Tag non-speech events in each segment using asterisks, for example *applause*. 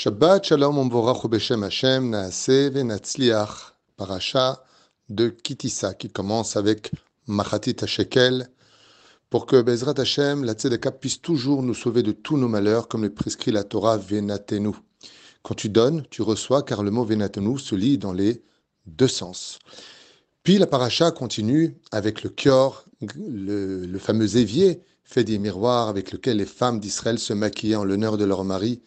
Shabbat Shalom Umvorach Beshem Hashem Naase Venatzliach Parasha de Kitissa qui commence avec Machatit Shekel pour que Bezrat Hashem, la Tzedaka, puisse toujours nous sauver de tous nos malheurs comme le prescrit la Torah Venatenu. Quand tu donnes, tu reçois car le mot Venatenu se lit dans les deux sens. Puis la paracha continue avec le Kior, le, le fameux évier fait des miroirs avec lequel les femmes d'Israël se maquillaient en l'honneur de leur mari.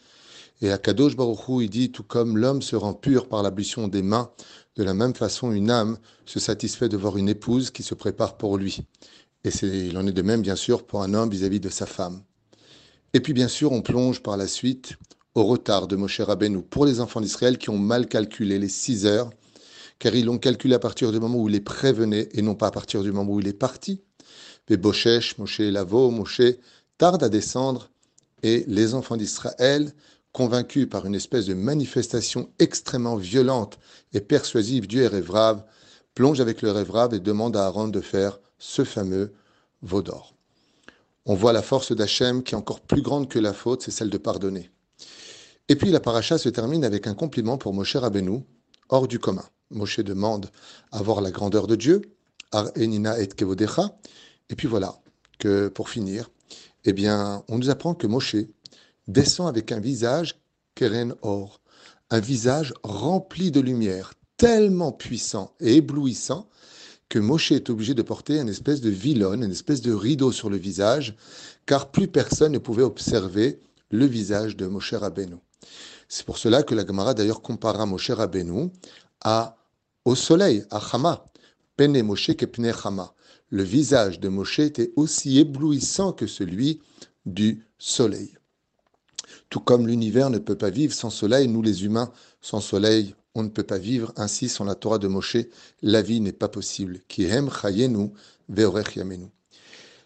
Et à Kadosh Baruchou, il dit tout comme l'homme se rend pur par l'ablution des mains, de la même façon une âme se satisfait de voir une épouse qui se prépare pour lui. Et il en est de même bien sûr pour un homme vis-à-vis de sa femme. Et puis bien sûr, on plonge par la suite au retard de Moshe Rabbeinu pour les enfants d'Israël qui ont mal calculé les six heures car ils l'ont calculé à partir du moment où il est prévenu et non pas à partir du moment où il est parti. Mais Boshesh, Moshe Lavo, Moshe tarde à descendre et les enfants d'Israël, convaincus par une espèce de manifestation extrêmement violente et persuasive du Révrav, plongent avec le Révrav et demandent à Aaron de faire ce fameux veau d'or. On voit la force d'Hachem qui est encore plus grande que la faute, c'est celle de pardonner. Et puis la paracha se termine avec un compliment pour Moshe Rabbeinu, hors du commun. Moshe demande à voir la grandeur de Dieu, Ar Enina et Kevodecha. Et puis voilà, que pour finir, eh bien, on nous apprend que Moshe descend avec un visage Keren Or, un visage rempli de lumière, tellement puissant et éblouissant que Moshe est obligé de porter une espèce de vilonne, une espèce de rideau sur le visage, car plus personne ne pouvait observer le visage de Moshe Rabbeinu. C'est pour cela que la Gemara d'ailleurs compara Moshe Rabbeinu à au soleil, à Chama. Pene Moshe kepne Chama. Le visage de Moshe était aussi éblouissant que celui du soleil. Tout comme l'univers ne peut pas vivre sans soleil, nous les humains, sans soleil, on ne peut pas vivre. Ainsi, sans la Torah de Moshe, la vie n'est pas possible.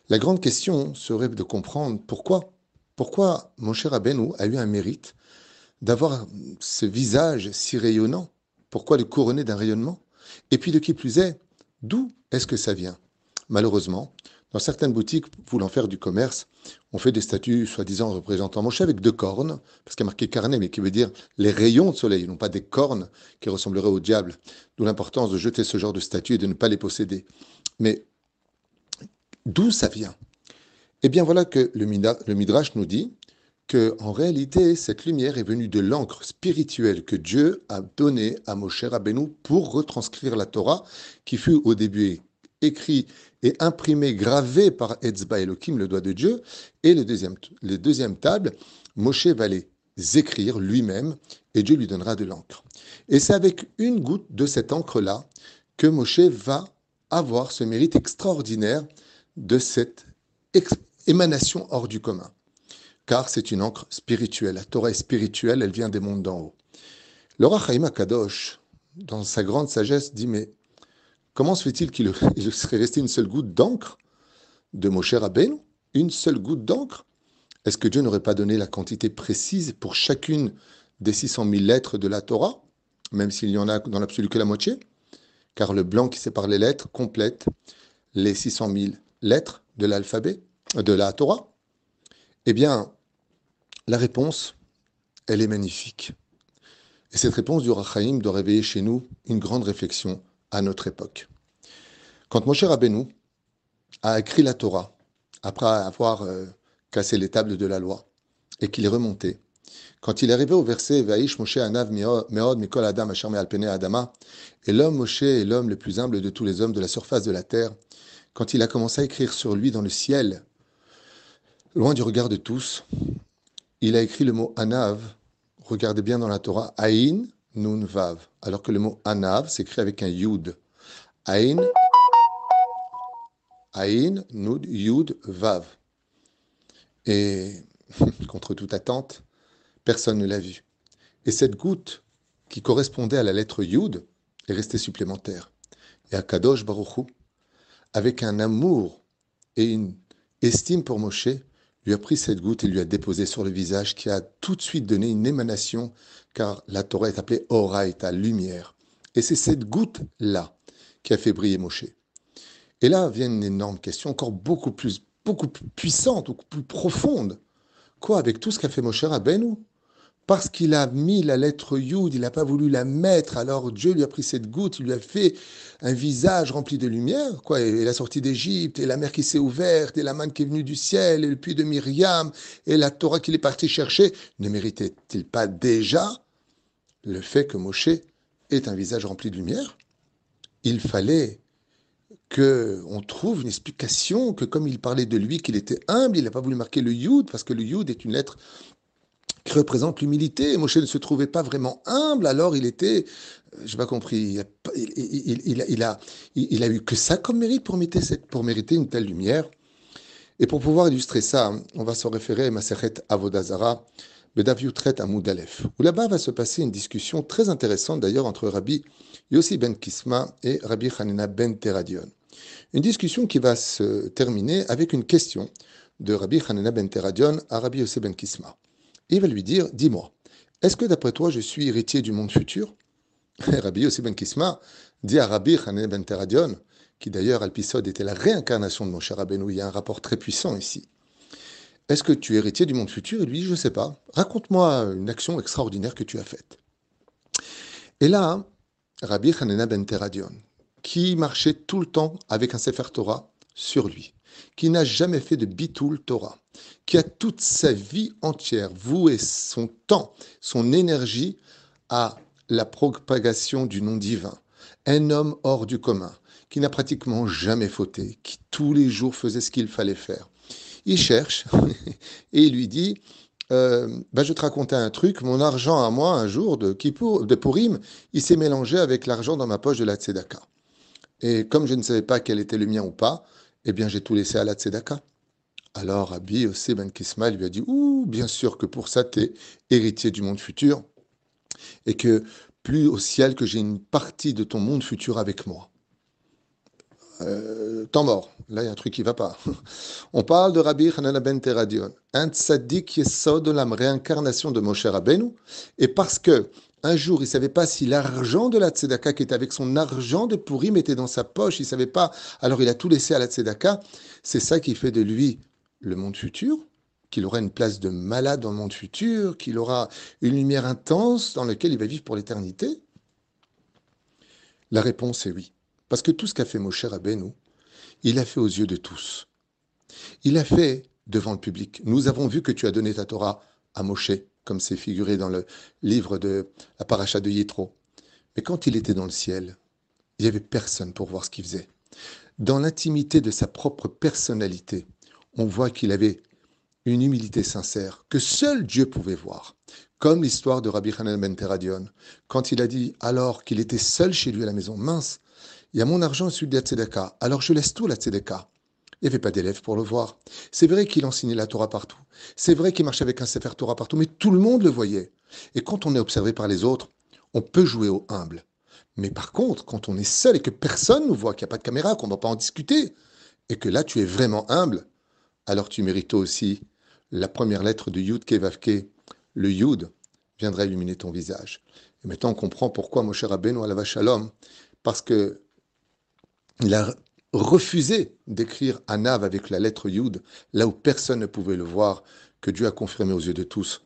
La grande question serait de comprendre pourquoi, pourquoi Moshe Rabbeinu a eu un mérite d'avoir ce visage si rayonnant pourquoi le couronner d'un rayonnement? Et puis de qui plus est, d'où est-ce que ça vient? Malheureusement, dans certaines boutiques voulant faire du commerce, on fait des statues soi-disant représentant Moshe avec deux cornes, parce qu'il y a marqué carnet, mais qui veut dire les rayons de soleil, non pas des cornes qui ressembleraient au diable. D'où l'importance de jeter ce genre de statues et de ne pas les posséder. Mais d'où ça vient? Eh bien voilà que le Midrash nous dit que en réalité cette lumière est venue de l'encre spirituelle que Dieu a donnée à Moshe Rabbeinu pour retranscrire la Torah qui fut au début écrit et imprimé, gravé par Etzba Elohim, le doigt de Dieu, et le deuxième, les deuxièmes tables, Moshe va les écrire lui-même et Dieu lui donnera de l'encre. Et c'est avec une goutte de cette encre-là que Moshe va avoir ce mérite extraordinaire de cette émanation hors du commun car c'est une encre spirituelle. La Torah est spirituelle, elle vient des mondes d'en haut. Le Chaim Kadosh, dans sa grande sagesse, dit Mais comment se fait-il qu'il *laughs* serait resté une seule goutte d'encre de Moshe Rabbeinu Une seule goutte d'encre? Est-ce que Dieu n'aurait pas donné la quantité précise pour chacune des 600 000 lettres de la Torah, même s'il y en a dans l'absolu que la moitié? Car le blanc qui sépare les lettres complète les 600 000 lettres de l'alphabet, de la Torah. Eh bien, la réponse, elle est magnifique. Et cette réponse du Rachaim doit réveiller chez nous une grande réflexion à notre époque. Quand Moshe Rabbeinu a écrit la Torah, après avoir euh, cassé les tables de la loi, et qu'il est remonté, quand il est arrivé au verset Vaïsh Moshe Anav Meod Mikol Adam Asher Alpene Adama, et l'homme Moshe est l'homme le plus humble de tous les hommes de la surface de la terre, quand il a commencé à écrire sur lui dans le ciel, loin du regard de tous, il a écrit le mot Anav, regardez bien dans la Torah, Aïn Nun Vav, alors que le mot Anav s'écrit avec un Yud. Aïn, Aïn, Nud, Yud, Vav. Et *laughs* contre toute attente, personne ne l'a vu. Et cette goutte qui correspondait à la lettre Yud est restée supplémentaire. Et à Kadosh Baruchou, avec un amour et une estime pour Moshe, lui a pris cette goutte et lui a déposé sur le visage, qui a tout de suite donné une émanation, car la Torah est appelée Oraita, lumière. Et c'est cette goutte-là qui a fait briller Moshe. Et là vient une énorme question, encore beaucoup plus, beaucoup plus puissante, beaucoup plus profonde. Quoi, avec tout ce qu'a fait Moshe Rabbeinu? Parce qu'il a mis la lettre Yud, il n'a pas voulu la mettre, alors Dieu lui a pris cette goutte, il lui a fait un visage rempli de lumière, quoi, et la sortie d'Égypte, et la mer qui s'est ouverte, et la manne qui est venue du ciel, et le puits de Myriam, et la Torah qu'il est parti chercher, ne méritait-il pas déjà le fait que Moshe ait un visage rempli de lumière? Il fallait que on trouve une explication que comme il parlait de lui qu'il était humble, il n'a pas voulu marquer le Yud parce que le Yud est une lettre qui représente l'humilité. Moshe ne se trouvait pas vraiment humble, alors il était, je n'ai pas compris, il, a, eu que ça comme mérite pour mériter, une telle lumière. Et pour pouvoir illustrer ça, on va se référer à Maseret Avodazara, Bedav Yutret Amoud où là-bas va se passer une discussion très intéressante d'ailleurs entre Rabbi Yossi ben Kisma et Rabbi Hanina ben Teradion. Une discussion qui va se terminer avec une question de Rabbi Hanina ben Teradion à Rabbi Yossi ben Kisma il va lui dire Dis-moi, est-ce que d'après toi je suis héritier du monde futur? *laughs* Rabbi Yossi ben Kisma dit à Rabbi Hanan ben Teradion, qui d'ailleurs, Alpisod était la réincarnation de mon cher Rabbeinu, il y a un rapport très puissant ici. Est-ce que tu es héritier du monde futur? Il lui Je ne sais pas. Raconte-moi une action extraordinaire que tu as faite. Et là, Rabbi Hanena ben Teradion, qui marchait tout le temps avec un Sefer Torah sur lui, qui n'a jamais fait de bitoul Torah, qui a toute sa vie entière voué son temps, son énergie à la propagation du nom divin. Un homme hors du commun, qui n'a pratiquement jamais fauté, qui tous les jours faisait ce qu'il fallait faire. Il cherche *laughs* et il lui dit euh, bah, Je te racontais un truc, mon argent à moi, un jour de, de Purim, il s'est mélangé avec l'argent dans ma poche de la Tzedaka. Et comme je ne savais pas quel était le mien ou pas, eh bien j'ai tout laissé à la Tzedaka. Alors Rabbi Yosef Ben Kisma lui a dit Ouh, bien sûr que pour ça, tu es héritier du monde futur, et que plus au ciel que j'ai une partie de ton monde futur avec moi. Euh, temps mort. Là, il y a un truc qui va pas. *laughs* On parle de Rabbi Hanana ben Teradion, un tzaddik de la réincarnation de Moshe Rabbeinu. Et parce que un jour, il ne savait pas si l'argent de la tzedaka qui était avec son argent de Purim était dans sa poche, il savait pas. Alors il a tout laissé à la tzedaka. C'est ça qui fait de lui le monde futur, qu'il aura une place de malade dans le monde futur, qu'il aura une lumière intense dans laquelle il va vivre pour l'éternité La réponse est oui. Parce que tout ce qu'a fait Moshe Rabbeinu, il a fait aux yeux de tous. Il a fait devant le public. Nous avons vu que tu as donné ta Torah à Moshe, comme c'est figuré dans le livre de la paracha de Yitro. Mais quand il était dans le ciel, il n'y avait personne pour voir ce qu'il faisait. Dans l'intimité de sa propre personnalité, on voit qu'il avait une humilité sincère que seul Dieu pouvait voir. Comme l'histoire de Rabbi Hanan ben Teradion, quand il a dit alors qu'il était seul chez lui à la maison, mince, il y a mon argent celui de la tzedaka, alors je laisse tout la tzedaka. Il n'y avait pas d'élèves pour le voir. C'est vrai qu'il enseignait la Torah partout. C'est vrai qu'il marchait avec un Sefer Torah partout, mais tout le monde le voyait. Et quand on est observé par les autres, on peut jouer au humble. Mais par contre, quand on est seul et que personne nous voit, qu'il n'y a pas de caméra, qu'on ne va pas en discuter, et que là tu es vraiment humble, alors tu mérites aussi la première lettre de Yud Kevavke, le Yud, viendra illuminer ton visage. Et maintenant, on comprend pourquoi Moshe Rabbeinu la Shalom, parce que il refusé d'écrire Anav avec la lettre Yud, là où personne ne pouvait le voir, que Dieu a confirmé aux yeux de tous.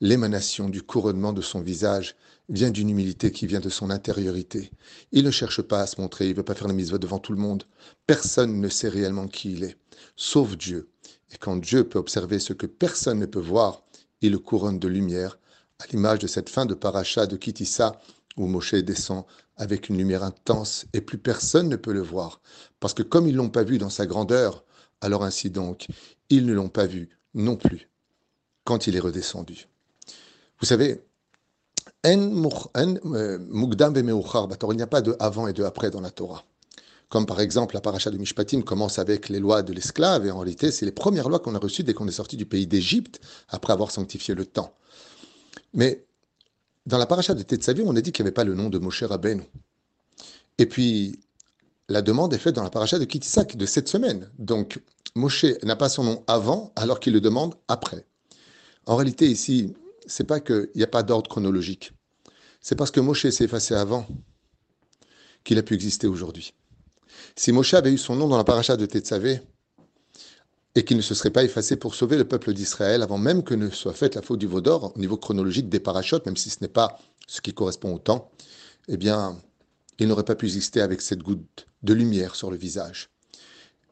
L'émanation du couronnement de son visage vient d'une humilité qui vient de son intériorité. Il ne cherche pas à se montrer, il ne veut pas faire la mise devant tout le monde. Personne ne sait réellement qui il est, sauf Dieu. Et quand Dieu peut observer ce que personne ne peut voir, il le couronne de lumière, à l'image de cette fin de paracha de Kitissa, où Moshe descend avec une lumière intense et plus personne ne peut le voir. Parce que comme ils ne l'ont pas vu dans sa grandeur, alors ainsi donc, ils ne l'ont pas vu non plus quand il est redescendu. Vous savez, euh, il n'y a pas de avant et de après dans la Torah comme par exemple la paracha de Mishpatim commence avec les lois de l'esclave, et en réalité, c'est les premières lois qu'on a reçues dès qu'on est sorti du pays d'Égypte, après avoir sanctifié le temps. Mais dans la paracha de Tetzavi, on a dit qu'il n'y avait pas le nom de Moshe Rabbeinu. Et puis, la demande est faite dans la paracha de Kitisak de cette semaine. Donc, Moshe n'a pas son nom avant, alors qu'il le demande après. En réalité, ici, c'est pas qu'il n'y a pas d'ordre chronologique. C'est parce que Moshe s'est effacé avant qu'il a pu exister aujourd'hui. Si Moshe avait eu son nom dans la paracha de Tetzavé, et qu'il ne se serait pas effacé pour sauver le peuple d'Israël avant même que ne soit faite la faute du Vaudor au niveau chronologique des parachutes, même si ce n'est pas ce qui correspond au temps, eh bien, il n'aurait pas pu exister avec cette goutte de lumière sur le visage.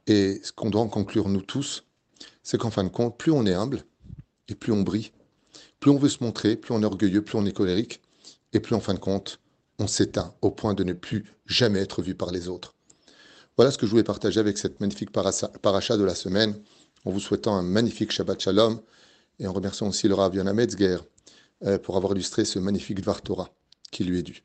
Et ce qu'on doit en conclure, nous tous, c'est qu'en fin de compte, plus on est humble et plus on brille, plus on veut se montrer, plus on est orgueilleux, plus on est colérique, et plus en fin de compte, on s'éteint au point de ne plus jamais être vu par les autres. Voilà ce que je voulais partager avec cette magnifique paracha de la semaine, en vous souhaitant un magnifique Shabbat Shalom, et en remerciant aussi le Rav Yonah Metzger euh, pour avoir illustré ce magnifique Dvar Torah qui lui est dû.